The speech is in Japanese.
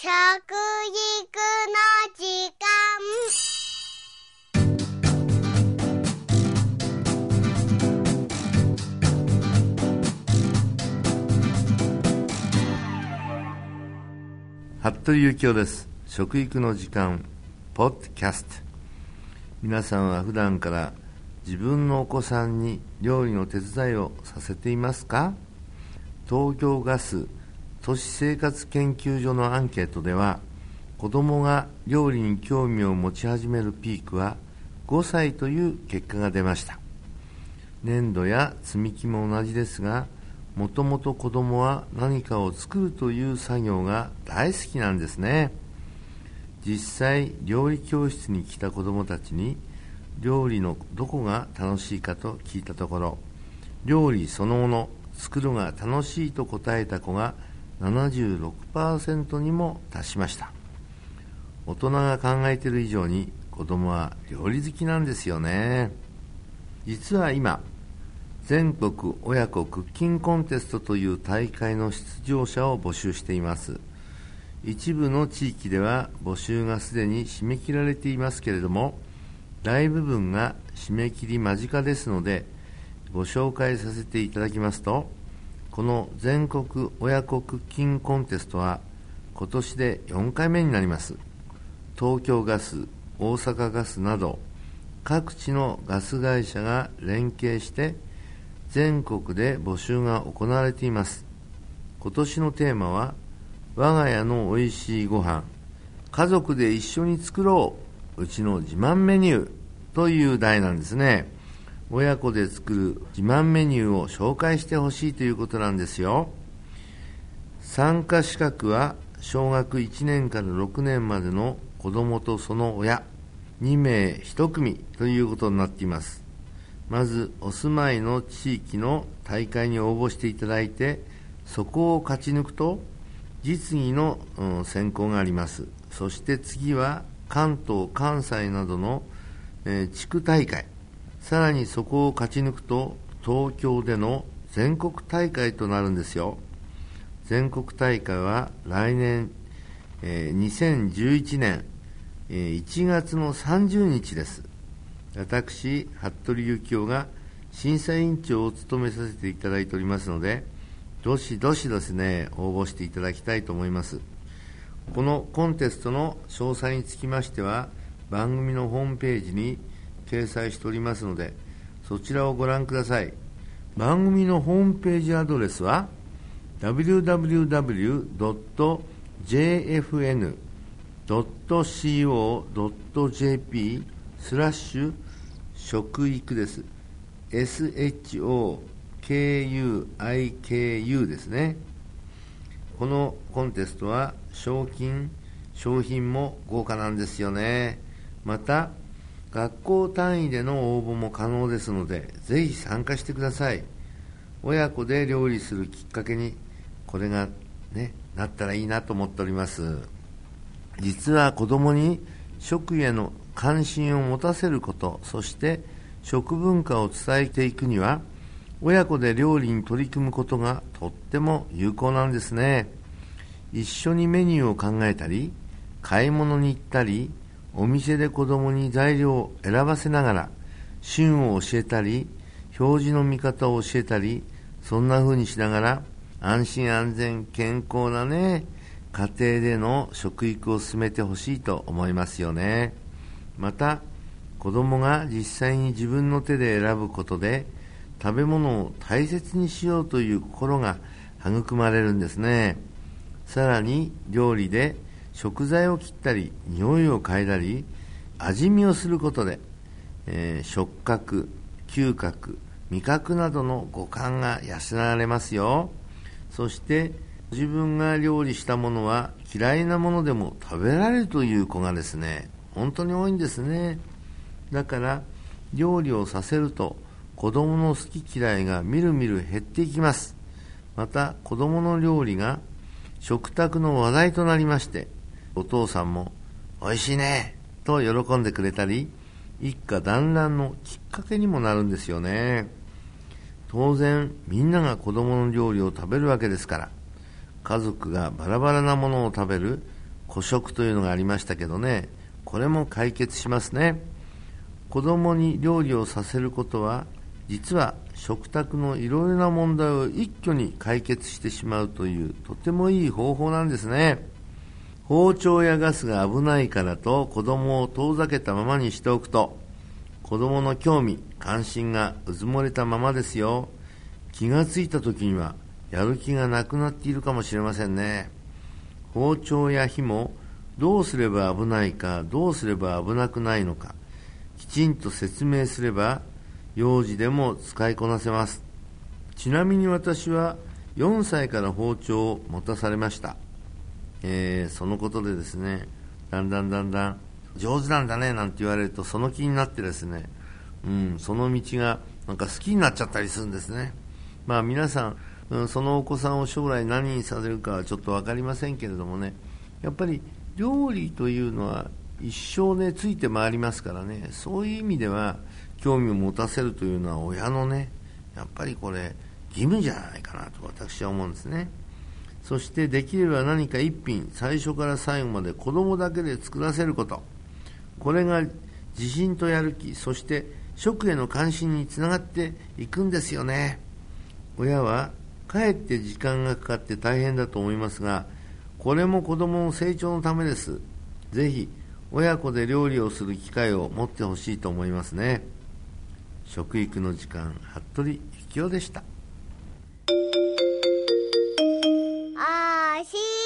食育の時間。服部幸男です。食育の時間ポッドキャスト。皆さんは普段から自分のお子さんに料理の手伝いをさせていますか？東京ガス都市生活研究所のアンケートでは子どもが料理に興味を持ち始めるピークは5歳という結果が出ました。粘土や積み木も同じですがもともと子どもは何かを作るという作業が大好きなんですね。実際料理教室に来た子どもたちに料理のどこが楽しいかと聞いたところ料理そのもの作るが楽しいと答えた子が76%にも達しました。大人が考えている以上に子供は料理好きなんですよね。実は今全国親子クッキングコンテストという大会の出場者を募集しています。一部の地域では募集がすでに締め切られていますけれども大部分が締め切り間近ですのでご紹介させていただきますとこの全国親子クッキンコンテストは今年で4回目になります。東京ガス大阪ガスなど各地のガス会社が連携して全国で募集が行われています。今年のテーマは我が家のおいしいご飯家族で一緒に作ろううちの自慢メニューという題なんですね。親子で作る自慢メニューを紹介してほしいということなんですよ。参加資格は小学1年から6年までの子供とその親2名1組ということになっています。まずお住まいの地域の大会に応募していただいてそこを勝ち抜くと実技の、選考があります。そして次は関東関西などの、え、地区大会。さらにそこを勝ち抜くと東京での全国大会となるんですよ。全国大会は来年、えー、2011年、えー、1月の30日です。私服部幸男が審査委員長を務めさせていただいておりますのでどしどしですね応募していただきたいと思います。このコンテストの詳細につきましては番組のホームページに掲載しておりますのでそちらをご覧ください。番組のホームページアドレスは www.jfn.co.jp スラッシュ食育です。SHOKUIKU ですね。このコンテストは賞金商品も豪華なんですよね。また学校単位での応募も可能ですのでぜひ参加してください。親子で料理するきっかけにこれがねなったらいいなと思っております。実は子供に食への関心を持たせることそして食文化を伝えていくには親子で料理に取り組むことがとっても有効なんですね。一緒にメニューを考えたり買い物に行ったりお店で子供に材料を選ばせながら旬を教えたり表示の見方を教えたりそんな風にしながら安心安全健康なね家庭での食育を進めてほしいと思いますよね。また子供が実際に自分の手で選ぶことで食べ物を大切にしようという心が育まれるんですね。さらに料理で食材を切ったり匂いを嗅いだり味見をすることで、えー、触覚嗅覚味覚などの五感が養われますよ。そして自分が料理したものは嫌いなものでも食べられるという子がですね本当に多いんですね。だから料理をさせると子供の好き嫌いがみるみる減っていきます。また子供の料理が食卓の話題となりましてお父さんも美味しいねと喜んでくれたり一家団らんのきっかけにもなるんですよね。当然みんなが子供の料理を食べるわけですから家族がバラバラなものを食べる孤食というのがありましたけどねこれも解決しますね。子供に料理をさせることは実は食卓のいろいろな問題を一挙に解決してしまうというとてもいい方法なんですね。包丁やガスが危ないからと子供を遠ざけたままにしておくと子供の興味関心がうずもれたままですよ。気がついた時にはやる気がなくなっているかもしれませんね。包丁や火もどうすれば危ないかどうすれば危なくないのかきちんと説明すれば幼児でも使いこなせます。ちなみに私は4歳から包丁を持たされました、えー、そのことでですねだんだんだんだん上手なんだねなんて言われるとその気になってですね、うん、その道がなんか好きになっちゃったりするんですね。まあ皆さん、うん、そのお子さんを将来何にさせるかはちょっと分かりませんけれどもねやっぱり料理というのは一生ねついて回りますからねそういう意味では興味を持たせるというのは親のねやっぱりこれ義務じゃないかなと私は思うんですね。そしてできれば何か一品最初から最後まで子供だけで作らせること。これが自信とやる気そして食への関心につながっていくんですよね。親はかえって時間がかかって大変だと思いますがこれも子供の成長のためです。ぜひ親子で料理をする機会を持ってほしいと思いますね。食育の時間服部幸男でした。しい。